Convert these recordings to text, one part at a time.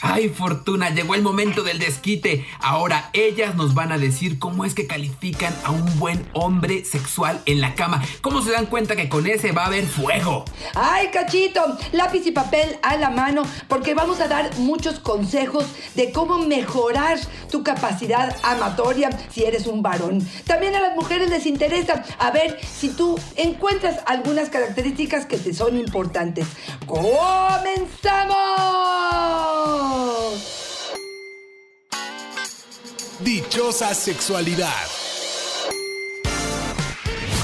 Ay, Fortuna, llegó el momento del desquite. Ahora ellas nos van a decir cómo es que califican a un buen hombre sexual en la cama. ¿Cómo se dan cuenta que con ese va a haber fuego? Ay, cachito, lápiz y papel a la mano, porque vamos a dar muchos consejos de cómo mejorar tu capacidad amatoria si eres un varón. También a las mujeres les interesa a ver si tú encuentras algunas características que te son importantes. ¡Comenzamos! Dichosa sexualidad.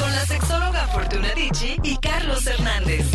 Con la sexóloga Fortuna Dicci y Carlos Hernández.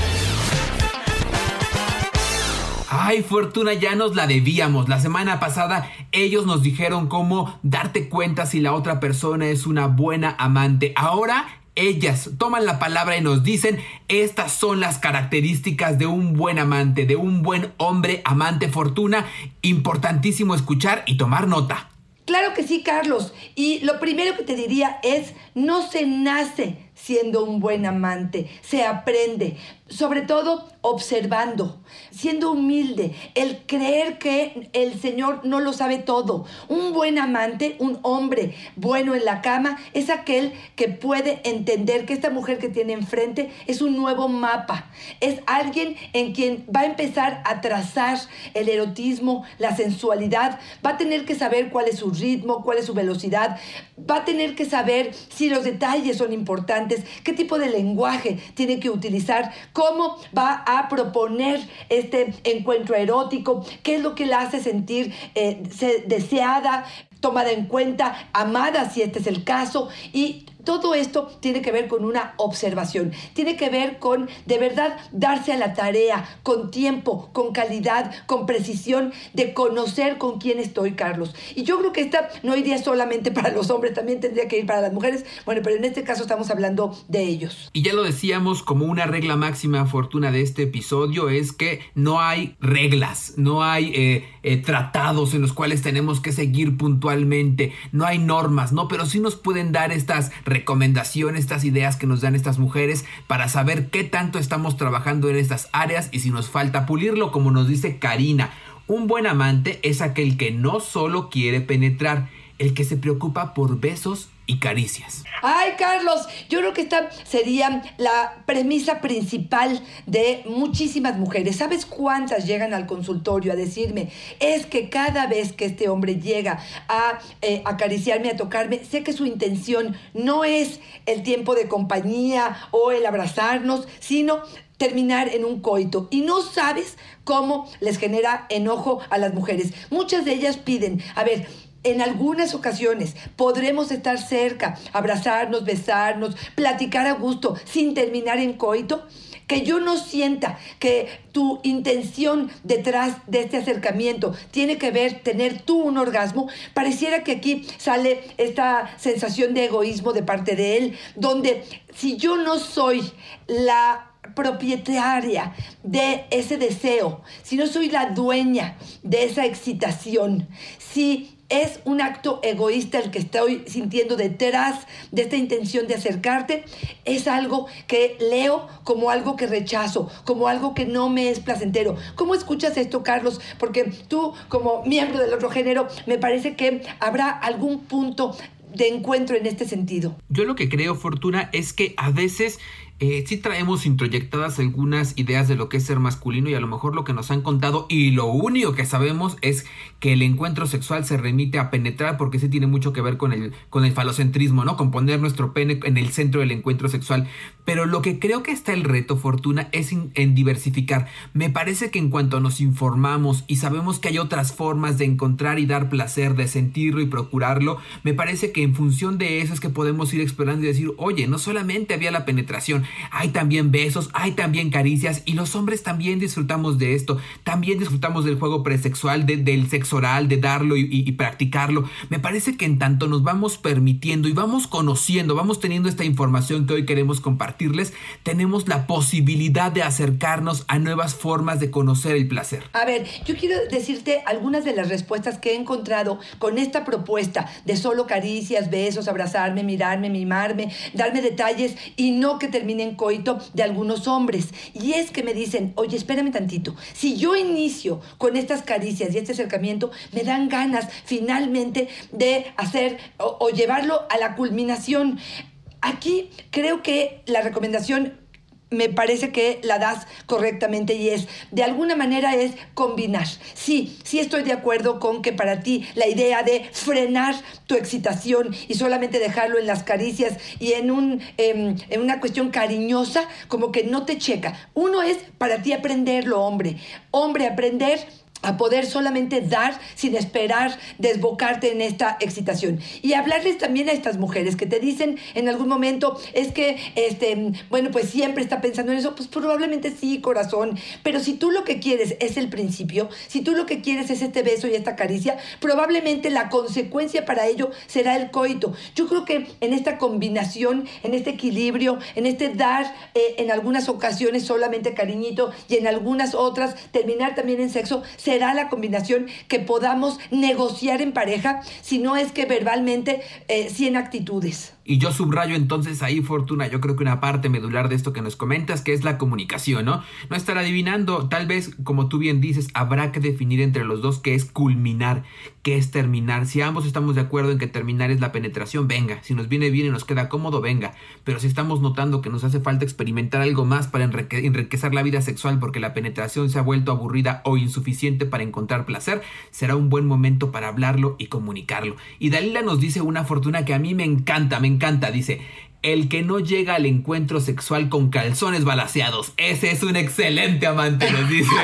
Ay, Fortuna, ya nos la debíamos. La semana pasada ellos nos dijeron cómo darte cuenta si la otra persona es una buena amante. Ahora ellas toman la palabra y nos dicen, estas son las características de un buen amante, de un buen hombre amante fortuna. Importantísimo escuchar y tomar nota. Claro que sí, Carlos. Y lo primero que te diría es, no se nace siendo un buen amante, se aprende, sobre todo observando, siendo humilde, el creer que el Señor no lo sabe todo. Un buen amante, un hombre bueno en la cama, es aquel que puede entender que esta mujer que tiene enfrente es un nuevo mapa, es alguien en quien va a empezar a trazar el erotismo, la sensualidad, va a tener que saber cuál es su ritmo, cuál es su velocidad, va a tener que saber si los detalles son importantes, qué tipo de lenguaje tiene que utilizar, cómo va a proponer este encuentro erótico, qué es lo que la hace sentir eh, deseada, tomada en cuenta, amada si este es el caso, y todo esto tiene que ver con una observación, tiene que ver con de verdad darse a la tarea, con tiempo, con calidad, con precisión, de conocer con quién estoy, Carlos. Y yo creo que esta no iría solamente para los hombres, también tendría que ir para las mujeres, bueno, pero en este caso estamos hablando de ellos. Y ya lo decíamos como una regla máxima, Fortuna, de este episodio, es que no hay reglas, no hay eh, eh, tratados en los cuales tenemos que seguir puntualmente, no hay normas, ¿no? Pero sí nos pueden dar estas recomendaciones, estas ideas que nos dan estas mujeres para saber qué tanto estamos trabajando en estas áreas y si nos falta pulirlo, como nos dice Karina. Un buen amante es aquel que no solo quiere penetrar, el que se preocupa por besos y caricias. Ay, Carlos, yo creo que esta sería la premisa principal de muchísimas mujeres. ¿Sabes cuántas llegan al consultorio a decirme? Es que cada vez que este hombre llega a eh, acariciarme, a tocarme, sé que su intención no es el tiempo de compañía o el abrazarnos, sino terminar en un coito y no sabes cómo les genera enojo a las mujeres. Muchas de ellas piden, a ver, en algunas ocasiones podremos estar cerca, abrazarnos, besarnos, platicar a gusto sin terminar en coito. Que yo no sienta que tu intención detrás de este acercamiento tiene que ver tener tú un orgasmo, pareciera que aquí sale esta sensación de egoísmo de parte de él, donde si yo no soy la propietaria de ese deseo, si no soy la dueña de esa excitación, si es un acto egoísta el que estoy sintiendo detrás de esta intención de acercarte. Es algo que leo como algo que rechazo, como algo que no me es placentero. ¿Cómo escuchas esto, Carlos? Porque tú, como miembro del otro género, me parece que habrá algún punto de encuentro en este sentido. Yo lo que creo, Fortuna, es que a veces eh, sí traemos introyectadas algunas ideas de lo que es ser masculino y a lo mejor lo que nos han contado y lo único que sabemos es que el encuentro sexual se remite a penetrar porque sí tiene mucho que ver con el, con el falocentrismo, ¿no? Con poner nuestro pene en el centro del encuentro sexual. Pero lo que creo que está el reto, Fortuna, es en diversificar. Me parece que en cuanto nos informamos y sabemos que hay otras formas de encontrar y dar placer, de sentirlo y procurarlo, me parece que en función de eso es que podemos ir explorando y decir, oye, no solamente había la penetración, hay también besos, hay también caricias y los hombres también disfrutamos de esto, también disfrutamos del juego presexual, del sexo oral, de darlo y, y practicarlo. Me parece que en tanto nos vamos permitiendo y vamos conociendo, vamos teniendo esta información que hoy queremos compartirles, tenemos la posibilidad de acercarnos a nuevas formas de conocer el placer. A ver, yo quiero decirte algunas de las respuestas que he encontrado con esta propuesta de solo caricias, besos, abrazarme, mirarme, mimarme, darme detalles y no que termine en coito de algunos hombres. Y es que me dicen, oye, espérame tantito, si yo inicio con estas caricias y este acercamiento, me dan ganas finalmente de hacer o, o llevarlo a la culminación. Aquí creo que la recomendación me parece que la das correctamente y es, de alguna manera es combinar. Sí, sí estoy de acuerdo con que para ti la idea de frenar tu excitación y solamente dejarlo en las caricias y en, un, em, en una cuestión cariñosa, como que no te checa. Uno es para ti aprenderlo, hombre. Hombre, aprender a poder solamente dar sin esperar desbocarte en esta excitación. Y hablarles también a estas mujeres que te dicen en algún momento, es que, este, bueno, pues siempre está pensando en eso, pues probablemente sí, corazón, pero si tú lo que quieres es el principio, si tú lo que quieres es este beso y esta caricia, probablemente la consecuencia para ello será el coito. Yo creo que en esta combinación, en este equilibrio, en este dar eh, en algunas ocasiones solamente cariñito y en algunas otras terminar también en sexo, será la combinación que podamos negociar en pareja, si no es que verbalmente, eh, 100 actitudes. Y yo subrayo entonces ahí, Fortuna, yo creo que una parte medular de esto que nos comentas, que es la comunicación, ¿no? No estar adivinando, tal vez, como tú bien dices, habrá que definir entre los dos qué es culminar, qué es terminar. Si ambos estamos de acuerdo en que terminar es la penetración, venga. Si nos viene bien y nos queda cómodo, venga. Pero si estamos notando que nos hace falta experimentar algo más para enrique enriquecer la vida sexual porque la penetración se ha vuelto aburrida o insuficiente para encontrar placer, será un buen momento para hablarlo y comunicarlo. Y Dalila nos dice una fortuna que a mí me encanta, me encanta, dice, el que no llega al encuentro sexual con calzones balaseados. Ese es un excelente amante, nos dice.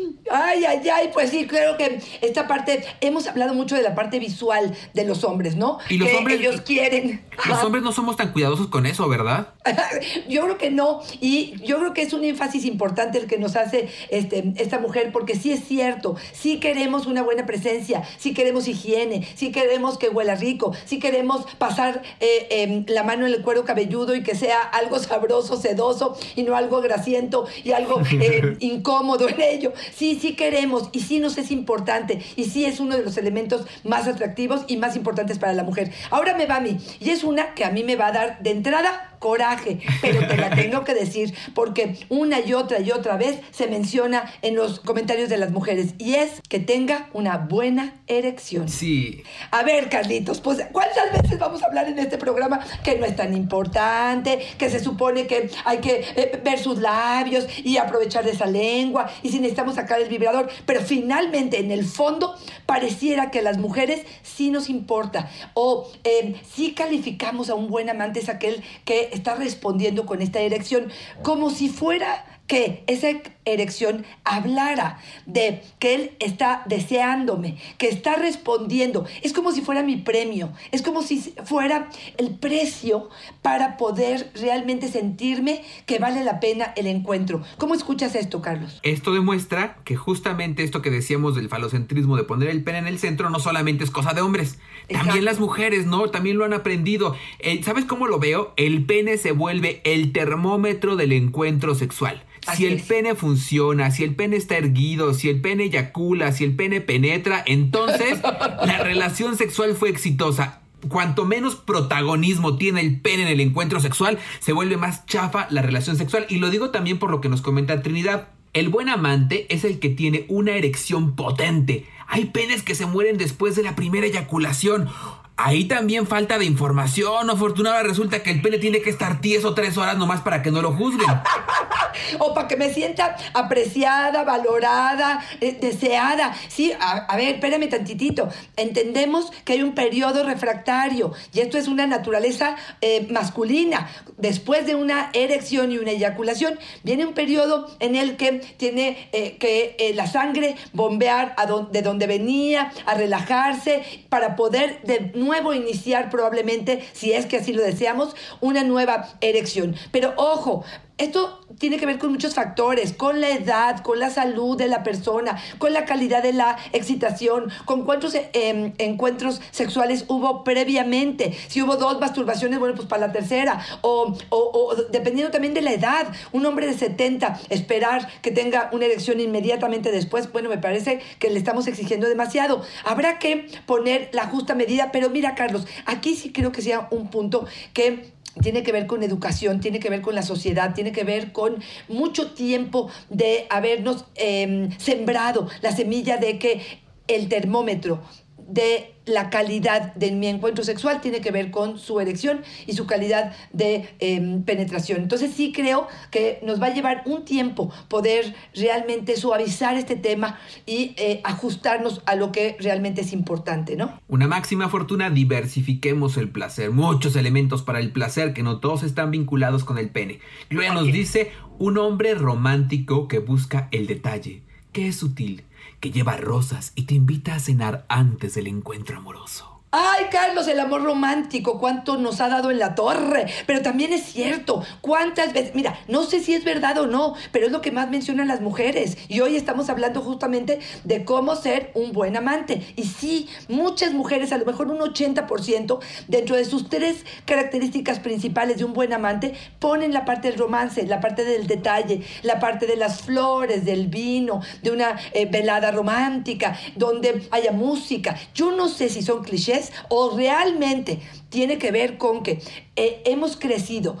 Ay, ay, ay, pues sí, creo que esta parte, hemos hablado mucho de la parte visual de los hombres, ¿no? Y los que hombres- ellos quieren. Los hombres no somos tan cuidadosos con eso, ¿verdad? Yo creo que no, y yo creo que es un énfasis importante el que nos hace este, esta mujer, porque sí es cierto, sí queremos una buena presencia, sí queremos higiene, sí queremos que huela rico, sí queremos pasar eh, em, la mano en el cuero cabelludo y que sea algo sabroso, sedoso y no algo grasiento y algo eh, incómodo en ello. Sí, sí queremos y sí nos es importante y sí es uno de los elementos más atractivos y más importantes para la mujer. Ahora me va a mí y es una que a mí me va a dar de entrada coraje, pero te la tengo que decir porque una y otra y otra vez se menciona en los comentarios de las mujeres y es que tenga una buena erección. Sí. A ver, Carlitos, pues ¿cuántas veces vamos a hablar en este programa que no es tan importante, que se supone que hay que eh, ver sus labios y aprovechar de esa lengua y si necesitamos sacar el vibrador, pero finalmente en el fondo pareciera que las mujeres sí nos importa. O eh, sí calificamos a un buen amante es aquel que está respondiendo con esta erección como si fuera que esa erección hablara de que él está deseándome, que está respondiendo. Es como si fuera mi premio, es como si fuera el precio para poder realmente sentirme que vale la pena el encuentro. ¿Cómo escuchas esto, Carlos? Esto demuestra que justamente esto que decíamos del falocentrismo de poner el pene en el centro no solamente es cosa de hombres, Exacto. también las mujeres, ¿no? También lo han aprendido. Eh, ¿Sabes cómo lo veo? El pene se vuelve el termómetro del encuentro sexual. Así Si el es. pene funciona, si el pene está erguido, si el pene eyacula, si el pene penetra, entonces la relación sexual fue exitosa. Cuanto menos protagonismo tiene el pene en el encuentro sexual, se vuelve más chafa la relación sexual. Y lo digo también por lo que nos comenta Trinidad. El buen amante es el que tiene una erección potente. Hay penes que se mueren después de la primera eyaculación. Ahí también falta de información. Afortunada resulta que el pene tiene que estar tieso tres horas nomás para que no lo juzguen. o para que me sienta apreciada, valorada, eh, deseada. Sí, a, a ver, espérame tantitito. Entendemos que hay un periodo refractario y esto es una naturaleza eh, masculina. Después de una erección y una eyaculación, viene un periodo en el que tiene eh, que eh, la sangre bombear a don- de donde venía, a relajarse, para poder de nuevo iniciar probablemente, si es que así lo deseamos, una nueva erección. Pero ojo, esto tiene que ver con muchos factores, con la edad, con la salud de la persona, con la calidad de la excitación, con cuántos eh, em, encuentros sexuales hubo previamente. Si hubo dos masturbaciones, bueno, pues para la tercera. O, o- o dependiendo también de la edad, un hombre de 70, esperar que tenga una erección inmediatamente después, bueno, me parece que le estamos exigiendo demasiado. Habrá que poner la justa medida, pero mira, Carlos, aquí sí creo que sea un punto que tiene que ver con educación, tiene que ver con la sociedad, tiene que ver con mucho tiempo de habernos eh, sembrado la semilla de que el termómetro de la calidad de mi encuentro sexual tiene que ver con su erección y su calidad de eh, penetración. Entonces sí creo que nos va a llevar un tiempo poder realmente suavizar este tema y eh, ajustarnos a lo que realmente es importante, ¿no? Una máxima fortuna, diversifiquemos el placer. Muchos elementos para el placer que no todos están vinculados con el pene. Gloria nos dice, un hombre romántico que busca el detalle, que es sutil, que lleva rosas y te invita a cenar antes del encuentro amoroso. Ay, Carlos, el amor romántico, cuánto nos ha dado en la torre. Pero también es cierto, cuántas veces, mira, no sé si es verdad o no, pero es lo que más mencionan las mujeres. Y hoy estamos hablando justamente de cómo ser un buen amante. Y sí, muchas mujeres, a lo mejor un 80%, dentro de sus tres características principales de un buen amante, ponen la parte del romance, la parte del detalle, la parte de las flores, del vino, de una eh, velada romántica, donde haya música. Yo no sé si son clichés o realmente tiene que ver con que eh, hemos crecido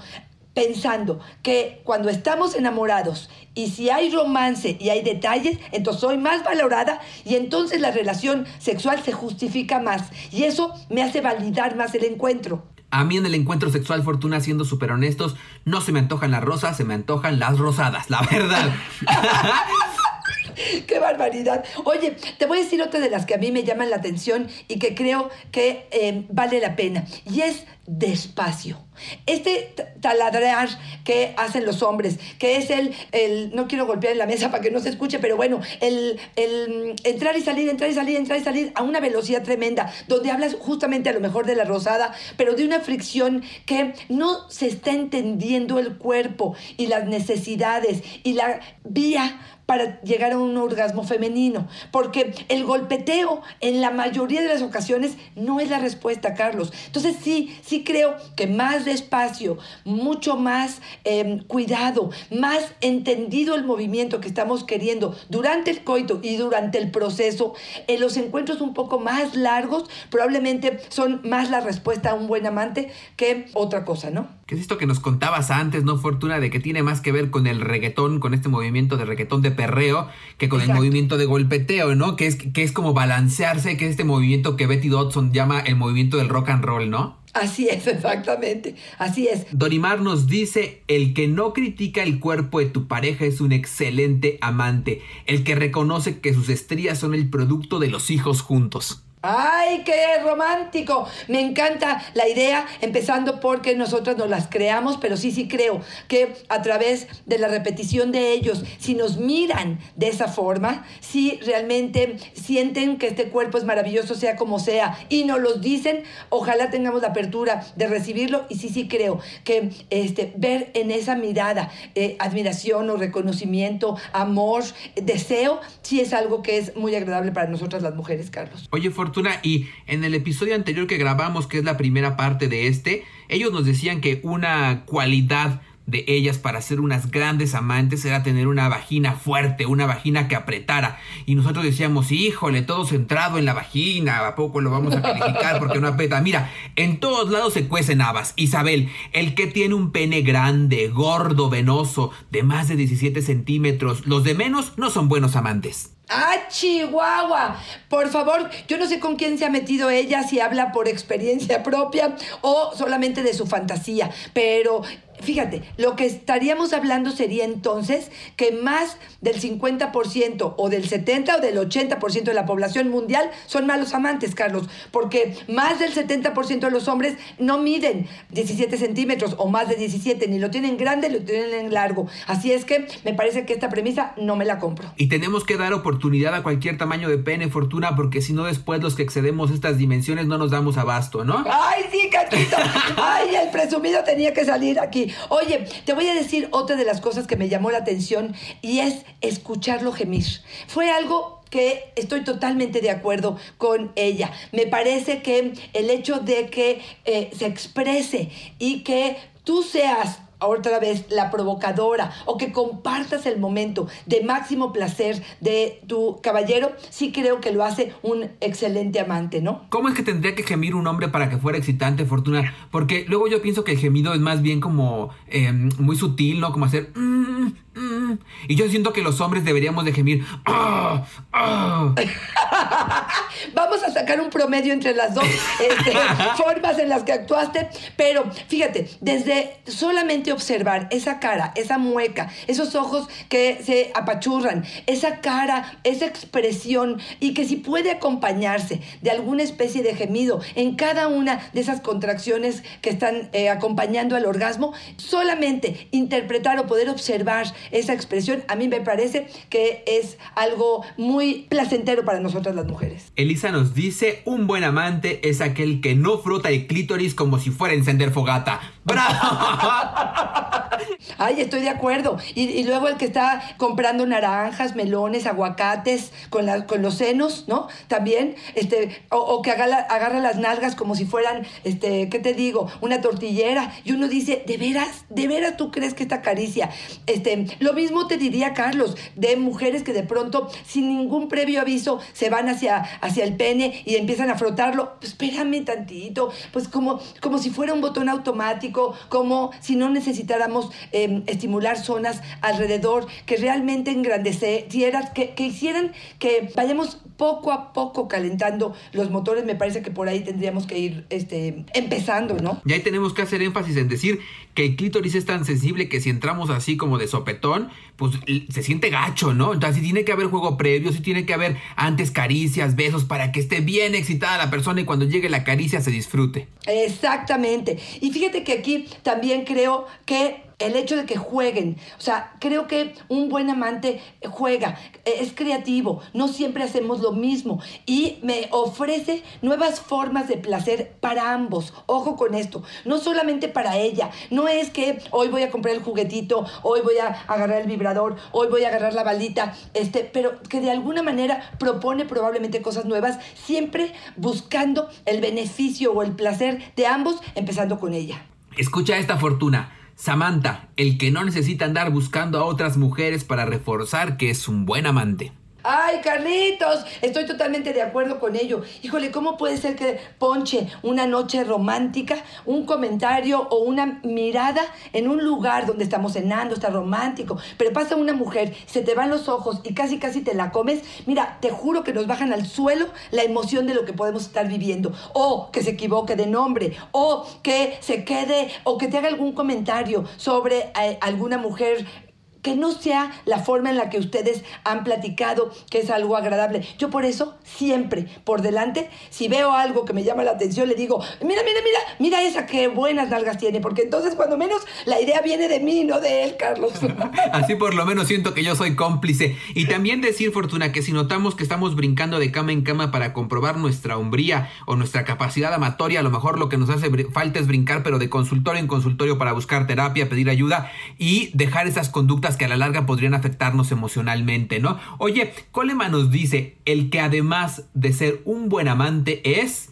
pensando que cuando estamos enamorados y si hay romance y hay detalles, entonces soy más valorada y entonces la relación sexual se justifica más. Y eso me hace validar más el encuentro. A mí en el encuentro sexual, Fortuna, siendo súper honestos, no se me antojan las rosas, se me antojan las rosadas, la verdad. ¡Qué barbaridad! Oye, te voy a decir otra de las que a mí me llaman la atención y que creo que eh, vale la pena. Y es despacio. Este taladrar que hacen los hombres, que es el, el, no quiero golpear en la mesa para que no se escuche, pero bueno, el, el mm, entrar y salir, entrar y salir, entrar y salir a una velocidad tremenda, donde hablas justamente a lo mejor de la rosada, pero de una fricción que no se está entendiendo el cuerpo y las necesidades y la vía para llegar a un orgasmo femenino, porque el golpeteo en la mayoría de las ocasiones no es la respuesta, Carlos. Entonces sí, sí creo que más despacio, mucho más eh, cuidado, más entendido el movimiento que estamos queriendo durante el coito y durante el proceso, en los encuentros un poco más largos probablemente son más la respuesta a un buen amante que otra cosa, ¿no? ¿Qué es esto que nos contabas antes, no, Fortuna? De que tiene más que ver con el reggaetón, con este movimiento de reggaetón de perreo, que con el movimiento de golpeteo, ¿no? Que es, que es como balancearse, que es este movimiento que Betty Dodson llama el movimiento del rock and roll, ¿no? Así es, exactamente, así es. Dorimar nos dice, el que no critica el cuerpo de tu pareja es un excelente amante, el que reconoce que sus estrías son el producto de los hijos juntos. ¡Ay, qué romántico! Me encanta la idea, empezando porque nosotras nos las creamos, pero sí, sí creo que a través de la repetición de ellos, si nos miran de esa forma, si realmente sienten que este cuerpo es maravilloso, sea como sea, y nos los dicen, ojalá tengamos la apertura de recibirlo, y sí, sí creo que este, ver en esa mirada eh, admiración o reconocimiento, amor, deseo, sí es algo que es muy agradable para nosotras las mujeres, Carlos. Oye, Fortuna, y en el episodio anterior que grabamos, que es la primera parte de este, ellos nos decían que una cualidad de ellas para ser unas grandes amantes era tener una vagina fuerte, una vagina que apretara. Y nosotros decíamos, híjole, todo centrado en la vagina, ¿a poco lo vamos a calificar porque no aprieta? Mira, en todos lados se cuecen habas. Isabel, el que tiene un pene grande, gordo, venoso, de más de 17 centímetros, los de menos no son buenos amantes. ¡Ah, Chihuahua! Por favor, yo no sé con quién se ha metido ella, si habla por experiencia propia o solamente de su fantasía, pero Fíjate, lo que estaríamos hablando sería entonces que más del 50% o del 70 o del 80% de la población mundial son malos amantes, Carlos, porque más del 70% de los hombres no miden 17 centímetros o más de 17, ni lo tienen grande, lo tienen largo. Así es que me parece que esta premisa no me la compro. Y tenemos que dar oportunidad a cualquier tamaño de pene, Fortuna, porque si no después los que excedemos estas dimensiones no nos damos abasto, ¿no? ¡Ay, sí, Cachito! ¡Ay, el presumido tenía que salir aquí! Oye, te voy a decir otra de las cosas que me llamó la atención y es escucharlo gemir. Fue algo que estoy totalmente de acuerdo con ella. Me parece que el hecho de que eh, se exprese y que tú seas otra vez la provocadora o que compartas el momento de máximo placer de tu caballero, sí creo que lo hace un excelente amante, ¿no? ¿Cómo es que tendría que gemir un hombre para que fuera excitante, Fortuna? Porque luego yo pienso que el gemido es más bien como eh, muy sutil, ¿no? Como hacer... "Mm, mm". Y yo siento que los hombres deberíamos de gemir... "Ah, ah". Vamos a sacar un promedio entre las dos este, formas en las que actuaste, pero fíjate, desde solamente observar esa cara, esa mueca, esos ojos que se apachurran, esa cara, esa expresión y que si puede acompañarse de alguna especie de gemido en cada una de esas contracciones que están eh, acompañando al orgasmo, solamente interpretar o poder observar esa expresión, a mí me parece que es algo muy placentero para nosotras las mujeres. Elisa nos dice, un buen amante es aquel que no frota el clítoris como si fuera a encender fogata. ¡Bravo! Ay, estoy de acuerdo. Y, y luego el que está comprando naranjas, melones, aguacates con, la- con los senos, ¿no? También, este, o, o que agarra, agarra las nalgas como si fueran, este, ¿qué te digo? Una tortillera. Y uno dice, ¿de veras? ¿De veras tú crees que esta caricia? Este, lo mismo te diría Carlos, de mujeres que de pronto, sin ningún previo aviso, se van hacia, hacia el pene y empiezan a frotarlo. Pues espérame tantito, pues como, como si fuera un botón automático, como si no necesitáramos eh, estimular zonas alrededor que realmente engrandecieran, que, que hicieran que vayamos poco a poco calentando los motores. Me parece que por ahí tendríamos que ir este, empezando, ¿no? Y ahí tenemos que hacer énfasis en decir que el clítoris es tan sensible que si entramos así como de sopetón, pues se siente gacho, ¿no? Entonces sí tiene que haber juego previo, sí tiene que haber antes caricias, besos, para que esté bien excitada la persona y cuando llegue la caricia se disfrute. Exactamente. Y fíjate que aquí también creo que el hecho de que jueguen, o sea, creo que un buen amante juega, eh, es creativo, no siempre hacemos lo mismo y me ofrece nuevas formas de placer para ambos. Ojo con esto, no solamente para ella, no es que hoy voy a comprar el juguetito, hoy voy a agarrar el vibrador, hoy voy a agarrar la balita, este, pero que de alguna manera propone probablemente cosas nuevas, siempre buscando el beneficio o el placer de ambos, empezando con ella. Escucha esta fortuna. Samantha, el que no necesita andar buscando a otras mujeres para reforzar que es un buen amante. Ay, Carlitos, estoy totalmente de acuerdo con ello. Híjole, ¿cómo puede ser que ponche una noche romántica, un comentario o una mirada en un lugar donde estamos cenando, está romántico, pero pasa una mujer, se te van los ojos y casi casi te la comes? Mira, te juro que nos bajan al suelo la emoción de lo que podemos estar viviendo. O que se equivoque de nombre, o que se quede, o que te haga algún comentario sobre eh, alguna mujer que no sea la forma en la que ustedes han platicado, que es algo agradable. Yo por eso siempre por delante, si veo algo que me llama la atención, le digo, mira, mira, mira, mira esa que buenas nalgas tiene, porque entonces cuando menos la idea viene de mí, no de él, Carlos. Así por lo menos siento que yo soy cómplice. Y también decir, Fortuna, que si notamos que estamos brincando de cama en cama para comprobar nuestra hombría o nuestra capacidad amatoria, a lo mejor lo que nos hace falta es brincar, pero de consultorio en consultorio para buscar terapia, pedir ayuda y dejar esas conductas que a la larga podrían afectarnos emocionalmente, ¿no? Oye, Coleman nos dice, el que además de ser un buen amante es...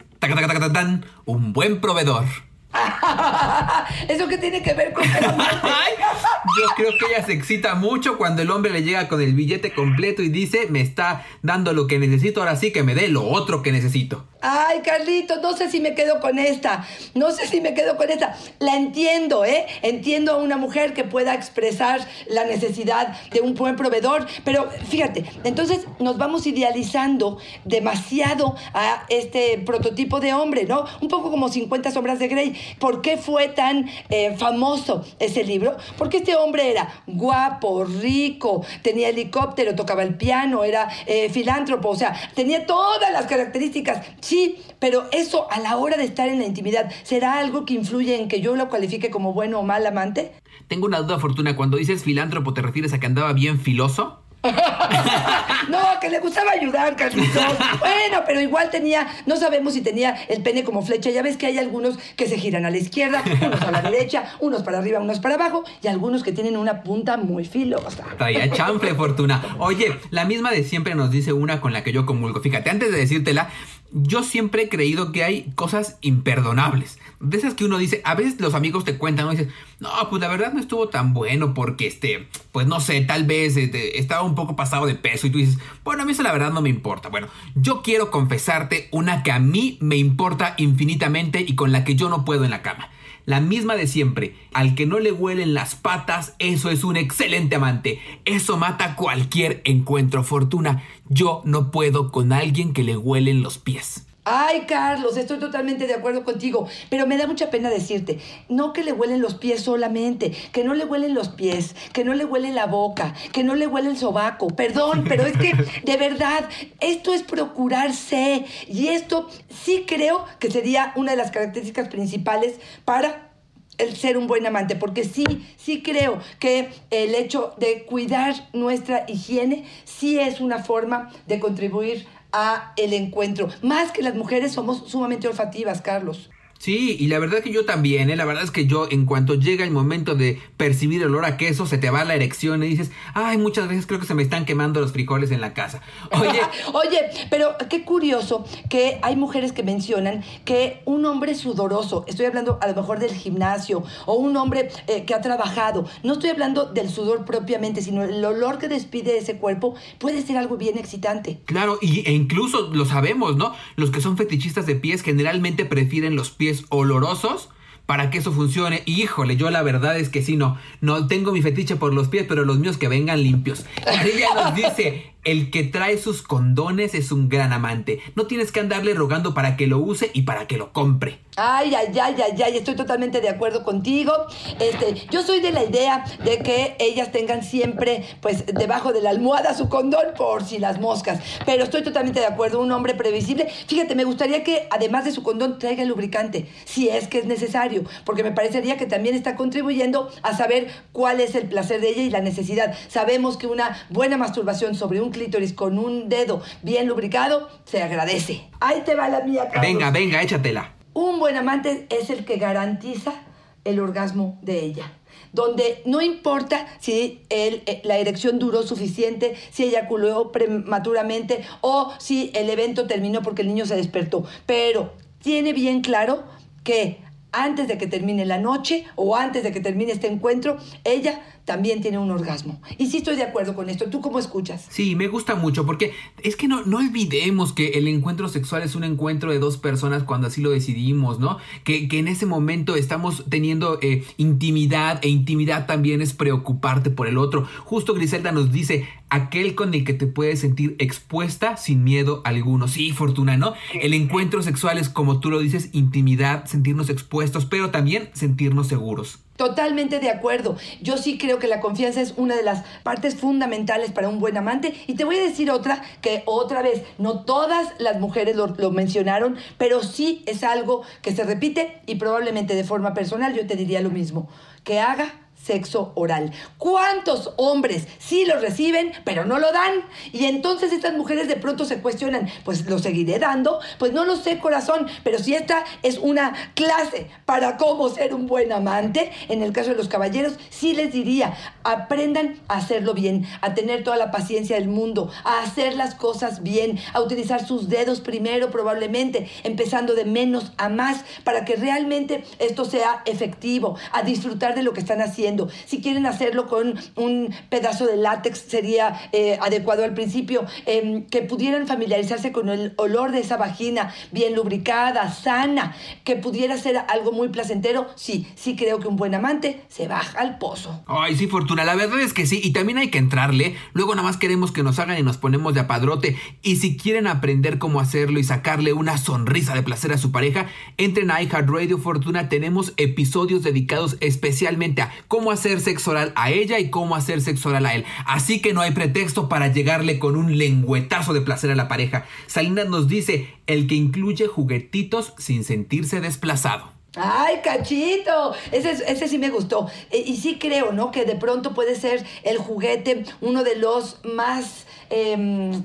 un buen proveedor. ¿Eso qué tiene que ver con? Ay, Yo creo que ella se excita mucho cuando el hombre le llega con el billete completo y dice, me está dando lo que necesito, ahora sí que me dé lo otro que necesito. Ay, Carlito, no sé si me quedo con esta. No sé si me quedo con esta. La entiendo, ¿eh? Entiendo a una mujer que pueda expresar la necesidad de un buen proveedor. Pero fíjate, entonces nos vamos idealizando demasiado a este prototipo de hombre, ¿no? Un poco como 50 sombras de Grey. ¿Por qué fue tan eh, famoso ese libro? Porque este hombre era guapo, rico, tenía helicóptero, tocaba el piano, era eh, filántropo, o sea, tenía todas las características Sí, pero eso a la hora de estar en la intimidad, ¿será algo que influye en que yo lo cualifique como bueno o mal amante? Tengo una duda, Fortuna. Cuando dices filántropo, ¿te refieres a que andaba bien filoso? no, que le gustaba ayudar, Carlitos. Bueno, pero igual tenía, no sabemos si tenía el pene como flecha. Ya ves que hay algunos que se giran a la izquierda, unos a la derecha, unos para arriba, unos para abajo, y algunos que tienen una punta muy filosa. Traía chanfle, Fortuna. Oye, la misma de siempre nos dice una con la que yo comulgo. Fíjate, antes de decírtela, yo siempre he creído que hay cosas imperdonables. De esas que uno dice, a veces los amigos te cuentan, ¿no? Y dices, no, pues la verdad no estuvo tan bueno porque, este, pues no sé, tal vez este, estaba un poco pasado de peso y tú dices, bueno, a mí eso la verdad no me importa. Bueno, yo quiero confesarte una que a mí me importa infinitamente y con la que yo no puedo en la cama. La misma de siempre. Al que no le huelen las patas, eso es un excelente amante. Eso mata cualquier encuentro. Fortuna, yo no puedo con alguien que le huelen los pies. Ay, Carlos, estoy totalmente de acuerdo contigo, pero me da mucha pena decirte, no que le huelen los pies solamente, que no le huelen los pies, que no le huele la boca, que no le huele el sobaco, perdón, pero es que de verdad, esto es procurarse y esto sí creo que sería una de las características principales para el ser un buen amante, porque sí, sí creo que el hecho de cuidar nuestra higiene sí es una forma de contribuir a el encuentro. Más que las mujeres somos sumamente olfativas, Carlos. Sí, y la verdad que yo también, ¿eh? la verdad es que yo en cuanto llega el momento de percibir el olor a queso, se te va la erección y dices, ay, muchas veces creo que se me están quemando los frijoles en la casa. Oye, Oye, pero qué curioso que hay mujeres que mencionan que un hombre sudoroso, estoy hablando a lo mejor del gimnasio, o un hombre eh, que ha trabajado, no estoy hablando del sudor propiamente, sino el olor que despide ese cuerpo puede ser algo bien excitante. Claro, y, e incluso lo sabemos, ¿no? Los que son fetichistas de pies generalmente prefieren los pies olorosos para que eso funcione. híjole, yo la verdad es que sí, no, no tengo mi fetiche por los pies, pero los míos que vengan limpios. Ella nos dice, el que trae sus condones es un gran amante. No tienes que andarle rogando para que lo use y para que lo compre. Ay, ay, ay, ay, ay, estoy totalmente de acuerdo contigo. Este, yo soy de la idea de que ellas tengan siempre, pues, debajo de la almohada su condón por si las moscas. Pero estoy totalmente de acuerdo, un hombre previsible. Fíjate, me gustaría que además de su condón traiga el lubricante, si es que es necesario, porque me parecería que también está contribuyendo a saber cuál es el placer de ella y la necesidad. Sabemos que una buena masturbación sobre un clítoris con un dedo bien lubricado se agradece. Ahí te va la mía, Carlos. Venga, venga, échatela. Un buen amante es el que garantiza el orgasmo de ella donde no importa si el, eh, la erección duró suficiente, si eyaculó prematuramente o si el evento terminó porque el niño se despertó, pero tiene bien claro que antes de que termine la noche o antes de que termine este encuentro, ella también tiene un orgasmo. Y sí estoy de acuerdo con esto. ¿Tú cómo escuchas? Sí, me gusta mucho porque es que no, no olvidemos que el encuentro sexual es un encuentro de dos personas cuando así lo decidimos, ¿no? Que, que en ese momento estamos teniendo eh, intimidad e intimidad también es preocuparte por el otro. Justo Griselda nos dice, aquel con el que te puedes sentir expuesta sin miedo alguno. Sí, Fortuna, ¿no? El encuentro sexual es, como tú lo dices, intimidad, sentirnos expuestos, pero también sentirnos seguros. Totalmente de acuerdo. Yo sí creo que la confianza es una de las partes fundamentales para un buen amante. Y te voy a decir otra, que otra vez, no todas las mujeres lo, mencionaron, pero sí es algo que se repite y probablemente de forma personal yo te diría lo mismo. Que haga sexo oral. ¿Cuántos hombres sí lo reciben, pero no lo dan? Y entonces estas mujeres de pronto se cuestionan, pues lo seguiré dando, pues no lo sé corazón, pero si esta es una clase para cómo ser un buen amante, en el caso de los caballeros, sí les diría, aprendan a hacerlo bien, a tener toda la paciencia del mundo, a hacer las cosas bien, a utilizar sus dedos primero probablemente, empezando de menos a más, para que realmente esto sea efectivo, a disfrutar de lo que están haciendo Si quieren hacerlo con un pedazo de látex sería eh, adecuado al principio. Em, que pudieran familiarizarse con el olor de esa vagina bien lubricada, sana, que pudiera ser algo muy placentero. Sí, sí creo que un buen amante se baja al pozo. Ay, sí, Fortuna, la verdad es que sí, y también hay que entrarle. Luego nada más queremos que nos hagan y nos ponemos de apadrote. Y si quieren aprender cómo hacerlo y sacarle una sonrisa de placer a su pareja, entren a iHeartRadio Fortuna. Tenemos episodios dedicados especialmente a cómo hacer sexo oral a ella y cómo hacer sexo oral a él. Así que no hay pretexto para llegarle con un lengüetazo de placer a la pareja. Salinas nos dice, el que incluye juguetitos sin sentirse desplazado. Ay, cachito, ese, ese sí me gustó. E- y sí creo, ¿no? Que de pronto puede ser el juguete uno de los más... em,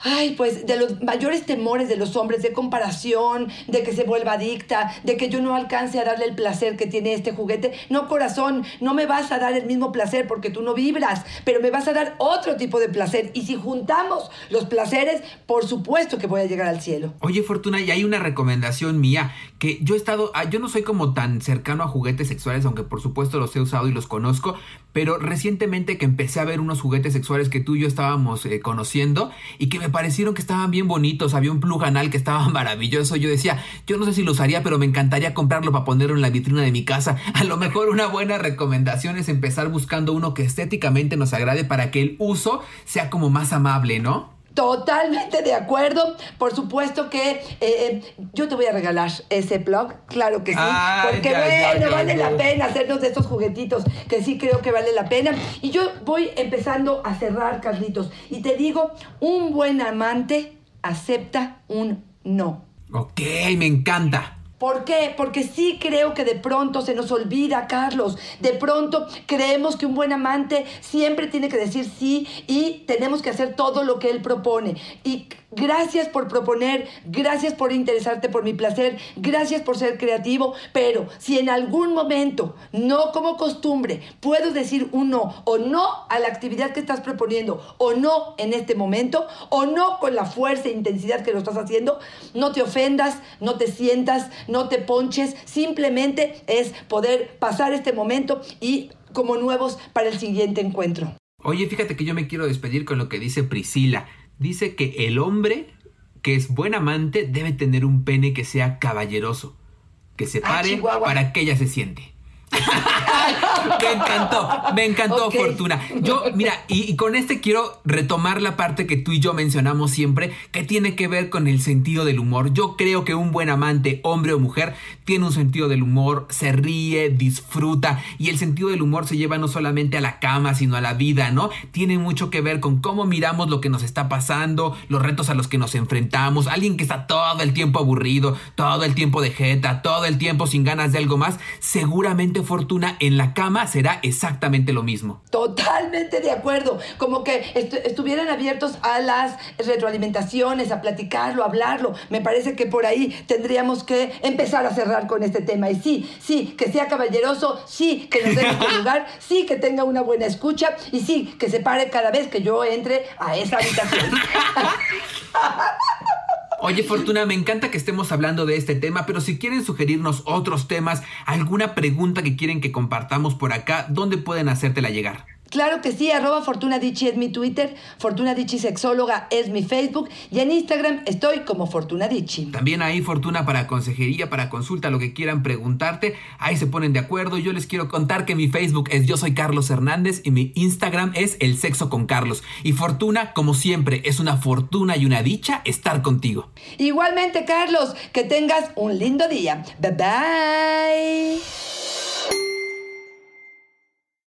Ay, pues de los mayores temores de los hombres, de comparación, de que se vuelva adicta, de que yo no alcance a darle el placer que tiene este juguete. No, corazón, no me vas a dar el mismo placer porque tú no vibras, pero me vas a dar otro tipo de placer. Y si juntamos los placeres, por supuesto que voy a llegar al cielo. Oye, Fortuna, y hay una recomendación mía, que yo he estado, ah, yo no soy como tan cercano a juguetes sexuales, aunque por supuesto los he usado y los conozco, pero recientemente que empecé a ver unos juguetes sexuales que tú y yo estábamos eh, conociendo y que me parecieron que estaban bien bonitos, había un plug anal que estaba maravilloso, yo decía, yo no sé si lo usaría, pero me encantaría comprarlo para ponerlo en la vitrina de mi casa. A lo mejor una buena recomendación es empezar buscando uno que estéticamente nos agrade para que el uso sea como más amable, ¿no? Totalmente de acuerdo. Por supuesto que eh, yo te voy a regalar ese blog, claro que sí. Ay, porque ya, bueno, ya, vale la pena hacernos de estos juguetitos, que sí creo que vale la pena. Y yo voy empezando a cerrar, Carlitos. Y te digo, un buen amante acepta un no. Ok, me encanta. ¿Por qué? Porque sí creo que de pronto se nos olvida, Carlos. De pronto creemos que un buen amante siempre tiene que decir sí y tenemos que hacer todo lo que él propone. Y gracias por proponer, gracias por interesarte por mi placer, gracias por ser creativo, pero si en algún momento, no como costumbre, puedo decir un no o no a la actividad que estás proponiendo o no en este momento o no con la fuerza e intensidad que lo estás haciendo, no te ofendas, no te sientas, no te ponches, simplemente es poder pasar este momento y como nuevos para el siguiente encuentro. Oye, fíjate que yo me quiero despedir con lo que dice Priscila. Dice que el hombre que es buen amante debe tener un pene que sea caballeroso, que se Ah, pare para que ella se siente. me encantó, me encantó. Fortuna. Yo, mira, y, y con este quiero retomar la parte que tú y yo mencionamos siempre, que tiene que ver con el sentido del humor. Yo creo que un buen amante, hombre o mujer, tiene un sentido del humor, se ríe, disfruta, y el sentido del humor se lleva no solamente a la cama, sino a la vida, ¿no? Tiene mucho que ver con cómo miramos lo que nos está pasando, los retos a los que nos enfrentamos, alguien que está todo el tiempo aburrido, todo el tiempo de jeta, todo el tiempo sin ganas de algo más, seguramente Fortuna en la cama será exactamente lo mismo. Totalmente de acuerdo. Como que estu- estuvieran abiertos a las retroalimentaciones, a platicarlo, a hablarlo. Me parece que por ahí tendríamos que empezar a cerrar con este tema. Y sí, sí, que sea caballeroso, sí, que nos deje su lugar, sí, que tenga una buena escucha y sí, que se pare cada vez que yo entre a esa habitación. Oye, Fortuna, me encanta que estemos hablando de este tema, pero si quieren sugerirnos otros temas, alguna pregunta que quieren que compartamos por acá, ¿dónde pueden hacértela llegar? Claro que sí, arroba Fortuna Dichi es mi Twitter, Fortuna Dichi Sexóloga es mi Facebook y en Instagram estoy como Fortuna Dichi. También ahí Fortuna para consejería, para consulta, lo que quieran preguntarte. Ahí se ponen de acuerdo. Yo les quiero contar que mi Facebook es Yo Soy Carlos Hernández y mi Instagram es El Sexo con Carlos. Y Fortuna, como siempre, es una fortuna y una dicha estar contigo. Igualmente, Carlos, que tengas un lindo día. Bye bye.